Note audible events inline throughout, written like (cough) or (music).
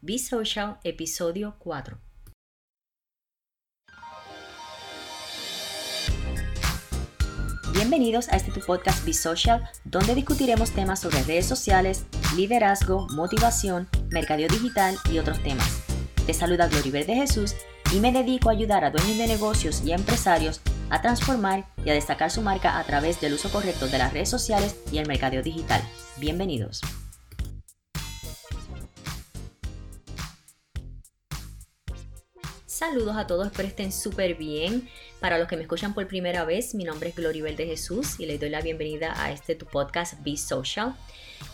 Be Social, episodio 4. Bienvenidos a este tu podcast Be Social, donde discutiremos temas sobre redes sociales, liderazgo, motivación, mercadeo digital y otros temas. Te saluda Gloriver de Jesús y me dedico a ayudar a dueños de negocios y empresarios a transformar y a destacar su marca a través del uso correcto de las redes sociales y el mercadeo digital. Bienvenidos. Saludos a todos, espero estén súper bien. Para los que me escuchan por primera vez, mi nombre es Gloribel de Jesús y les doy la bienvenida a este tu podcast Be Social.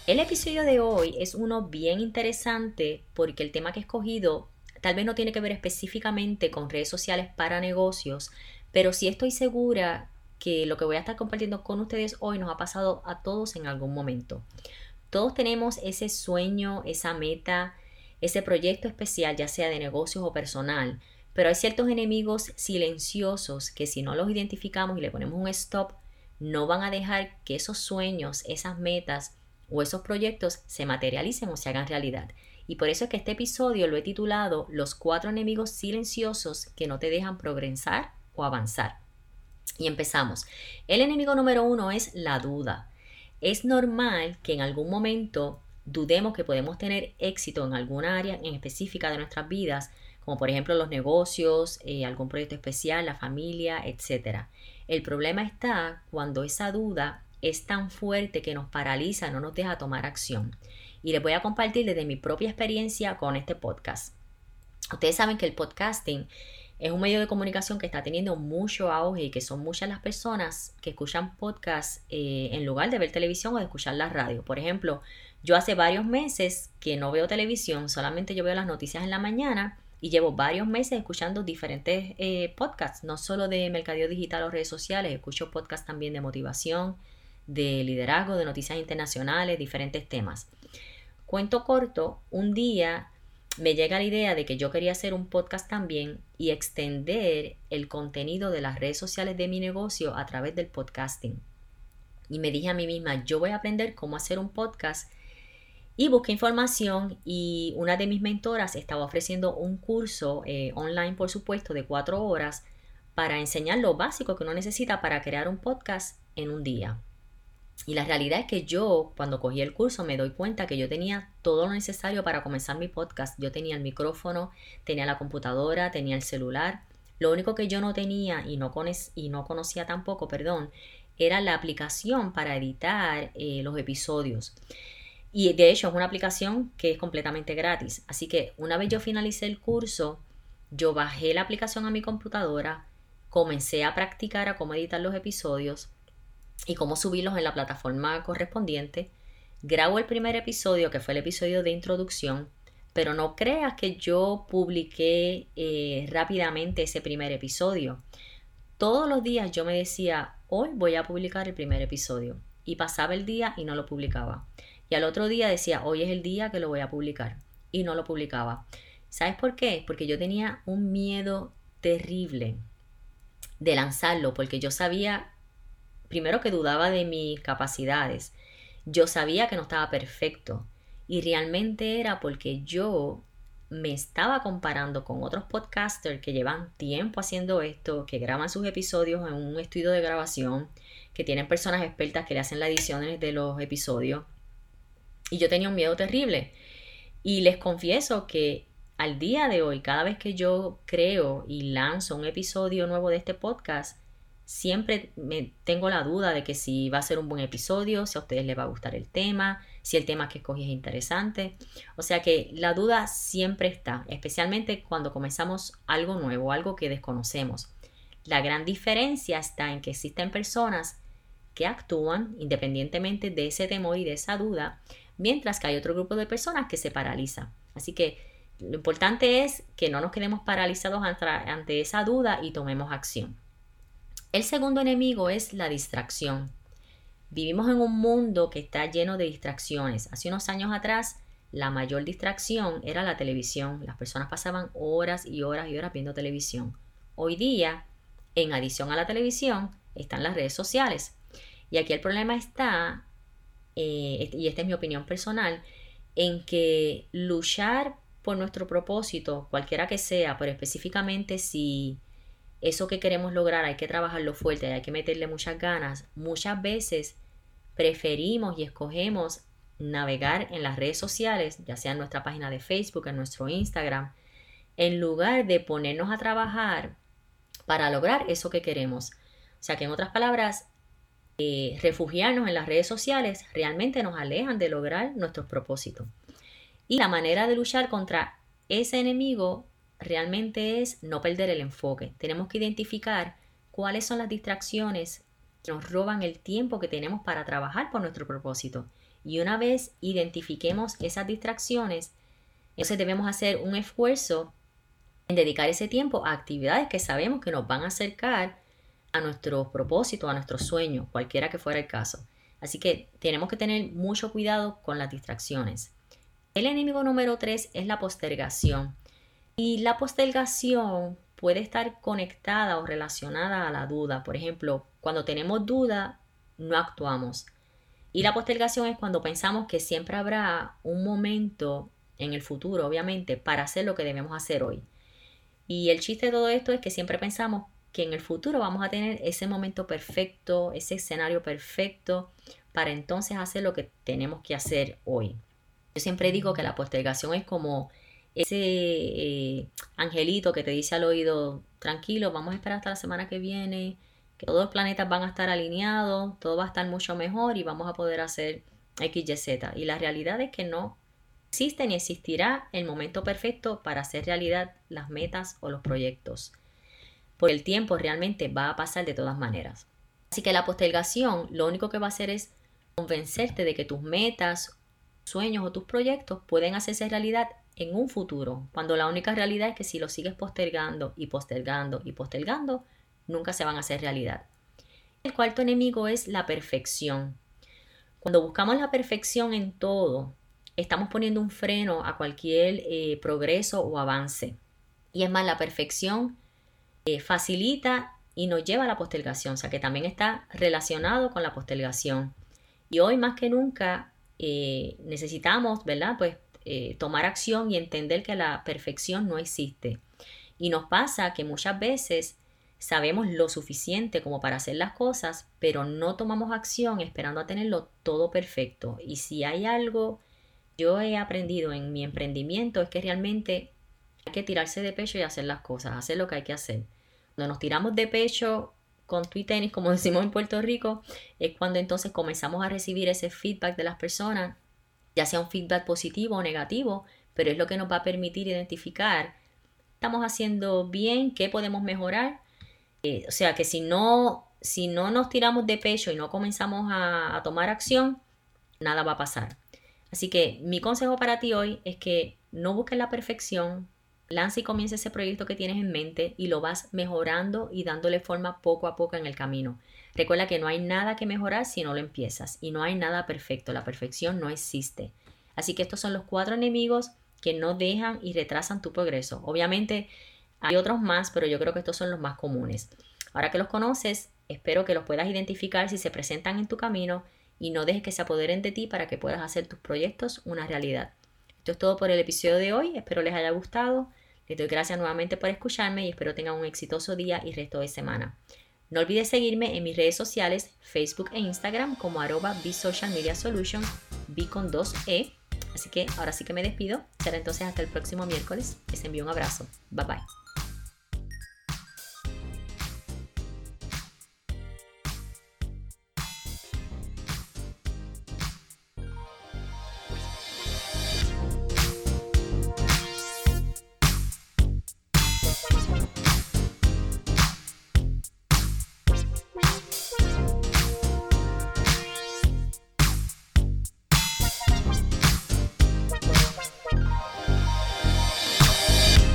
El episodio de hoy es uno bien interesante porque el tema que he escogido tal vez no tiene que ver específicamente con redes sociales para negocios, pero sí estoy segura que lo que voy a estar compartiendo con ustedes hoy nos ha pasado a todos en algún momento. Todos tenemos ese sueño, esa meta, ese proyecto especial, ya sea de negocios o personal, pero hay ciertos enemigos silenciosos que si no los identificamos y le ponemos un stop, no van a dejar que esos sueños, esas metas o esos proyectos se materialicen o se hagan realidad. Y por eso es que este episodio lo he titulado Los cuatro enemigos silenciosos que no te dejan progresar o avanzar. Y empezamos. El enemigo número uno es la duda. Es normal que en algún momento dudemos que podemos tener éxito en alguna área en específica de nuestras vidas como por ejemplo los negocios, eh, algún proyecto especial, la familia, etc. El problema está cuando esa duda es tan fuerte que nos paraliza, no nos deja tomar acción. Y les voy a compartir desde mi propia experiencia con este podcast. Ustedes saben que el podcasting es un medio de comunicación que está teniendo mucho auge y que son muchas las personas que escuchan podcasts eh, en lugar de ver televisión o de escuchar la radio. Por ejemplo, yo hace varios meses que no veo televisión, solamente yo veo las noticias en la mañana y llevo varios meses escuchando diferentes eh, podcasts, no solo de mercadeo digital o redes sociales, escucho podcasts también de motivación, de liderazgo, de noticias internacionales, diferentes temas. Cuento corto, un día me llega la idea de que yo quería hacer un podcast también y extender el contenido de las redes sociales de mi negocio a través del podcasting. Y me dije a mí misma, yo voy a aprender cómo hacer un podcast y busqué información y una de mis mentoras estaba ofreciendo un curso eh, online, por supuesto, de cuatro horas para enseñar lo básico que uno necesita para crear un podcast en un día. Y la realidad es que yo, cuando cogí el curso, me doy cuenta que yo tenía todo lo necesario para comenzar mi podcast. Yo tenía el micrófono, tenía la computadora, tenía el celular. Lo único que yo no tenía y no, y no conocía tampoco, perdón, era la aplicación para editar eh, los episodios. Y de hecho es una aplicación que es completamente gratis. Así que una vez yo finalicé el curso, yo bajé la aplicación a mi computadora, comencé a practicar a cómo editar los episodios y cómo subirlos en la plataforma correspondiente. Grabo el primer episodio, que fue el episodio de introducción, pero no creas que yo publiqué eh, rápidamente ese primer episodio. Todos los días yo me decía, hoy voy a publicar el primer episodio. Y pasaba el día y no lo publicaba. Y al otro día decía, hoy es el día que lo voy a publicar. Y no lo publicaba. ¿Sabes por qué? Porque yo tenía un miedo terrible de lanzarlo, porque yo sabía, primero que dudaba de mis capacidades, yo sabía que no estaba perfecto y realmente era porque yo me estaba comparando con otros podcasters que llevan tiempo haciendo esto, que graban sus episodios en un estudio de grabación, que tienen personas expertas que le hacen las ediciones de los episodios y yo tenía un miedo terrible. Y les confieso que al día de hoy, cada vez que yo creo y lanzo un episodio nuevo de este podcast, siempre me tengo la duda de que si va a ser un buen episodio, si a ustedes les va a gustar el tema, si el tema que escogí es interesante. O sea que la duda siempre está, especialmente cuando comenzamos algo nuevo, algo que desconocemos. La gran diferencia está en que existen personas que actúan independientemente de ese temor y de esa duda mientras que hay otro grupo de personas que se paraliza. Así que lo importante es que no nos quedemos paralizados ante, esa duda y tomemos acción. El segundo enemigo es la distracción. Vivimos en un mundo que está lleno de distracciones. Hace unos años atrás, la mayor distracción era la televisión. Las personas pasaban horas y horas y horas viendo televisión. Hoy día, en adición a la televisión, están las redes sociales. Y aquí el problema está eh, y esta es mi opinión personal, en que luchar por nuestro propósito, cualquiera que sea, pero específicamente si eso que queremos lograr hay que trabajarlo fuerte, hay que meterle muchas ganas, muchas veces preferimos y escogemos navegar en las redes sociales, ya sea en nuestra página de Facebook, en nuestro Instagram, en lugar de ponernos a trabajar para lograr eso que queremos. O sea que en otras palabras, eh, refugiarnos en las redes sociales realmente nos alejan de lograr nuestros propósitos. Y la manera de luchar contra ese enemigo realmente es no perder el enfoque. Tenemos que identificar cuáles son las distracciones que nos roban el tiempo que tenemos para trabajar por nuestro propósito. Y una vez identifiquemos esas distracciones, entonces debemos hacer un esfuerzo en dedicar ese tiempo a actividades que sabemos que nos van a acercar a nuestro propósito, a nuestro sueño, cualquiera que fuera el caso. Así que tenemos que tener mucho cuidado con las distracciones. El enemigo número tres es la postergación. Y la postergación puede estar conectada o relacionada a la duda. Por ejemplo, cuando tenemos duda, no actuamos. Y la postergación es cuando pensamos que siempre habrá un momento en el futuro, obviamente, para hacer lo que debemos hacer hoy. Y el chiste de todo esto es que siempre pensamos que en el futuro vamos a tener ese momento perfecto, ese escenario perfecto, para entonces hacer lo que tenemos que hacer hoy. Yo siempre digo que la postergación es como ese eh, angelito que te dice al oído, tranquilo, vamos a esperar hasta la semana que viene, que todos los planetas van a estar alineados, todo va a estar mucho mejor y vamos a poder hacer X, Y, Z. Y la realidad es que no existe ni existirá el momento perfecto para hacer realidad las metas o los proyectos. Porque el tiempo realmente va a pasar de todas maneras. Así que la postergación lo único que va a hacer es convencerte de que tus metas, sueños o tus proyectos pueden hacerse realidad en un futuro, cuando la única realidad es que si lo sigues postergando y postergando y postergando, nunca se van a hacer realidad. El cuarto enemigo es la perfección. Cuando buscamos la perfección en todo, estamos poniendo un freno a cualquier eh, progreso o avance. Y es más, la perfección eh, facilita y nos lleva a la postergación, o sea que también está relacionado con la postergación. Y hoy más que nunca eh, necesitamos, ¿verdad? Pues tomar acción y entender que la perfección no existe. Y nos pasa que muchas veces sabemos lo suficiente como para hacer las cosas, pero no tomamos acción esperando a tenerlo todo perfecto. Y si hay algo yo he aprendido en mi emprendimiento es que realmente hay que tirarse de pecho y hacer las cosas, hacer lo que hay que hacer. Cuando nos tiramos de pecho con y tenis, como (laughs) decimos en Puerto Rico, es cuando entonces comenzamos a recibir ese feedback de las personas, ya sea un feedback positivo o negativo, pero es lo que nos va a permitir identificar estamos haciendo bien, qué podemos mejorar. Eh, o sea que si no, si no nos tiramos de pecho y no comenzamos a tomar acción, nada va a pasar. Así que mi consejo para ti hoy es que no busques la perfección, lanza y comienza ese proyecto que tienes en mente y lo vas mejorando y dándole forma poco a poco en el camino. Recuerda que no hay nada que mejorar si no lo empiezas y no hay nada perfecto, la perfección no existe. Así que estos son los cuatro enemigos que no dejan y retrasan tu progreso. Obviamente hay otros más, pero yo creo que estos son los más comunes. Ahora que los conoces, espero que los puedas identificar si se presentan en tu camino y no dejes que se apoderen de ti para que puedas hacer tus proyectos una realidad. Esto es todo por el episodio de hoy, espero les haya gustado. Les doy gracias nuevamente por escucharme y espero tengan un exitoso día y resto de semana. No olvides seguirme en mis redes sociales, Facebook e Instagram como arroba Social Media Solution, B con 2E. Así que ahora sí que me despido. Será entonces hasta el próximo miércoles. Les envío un abrazo. Bye bye.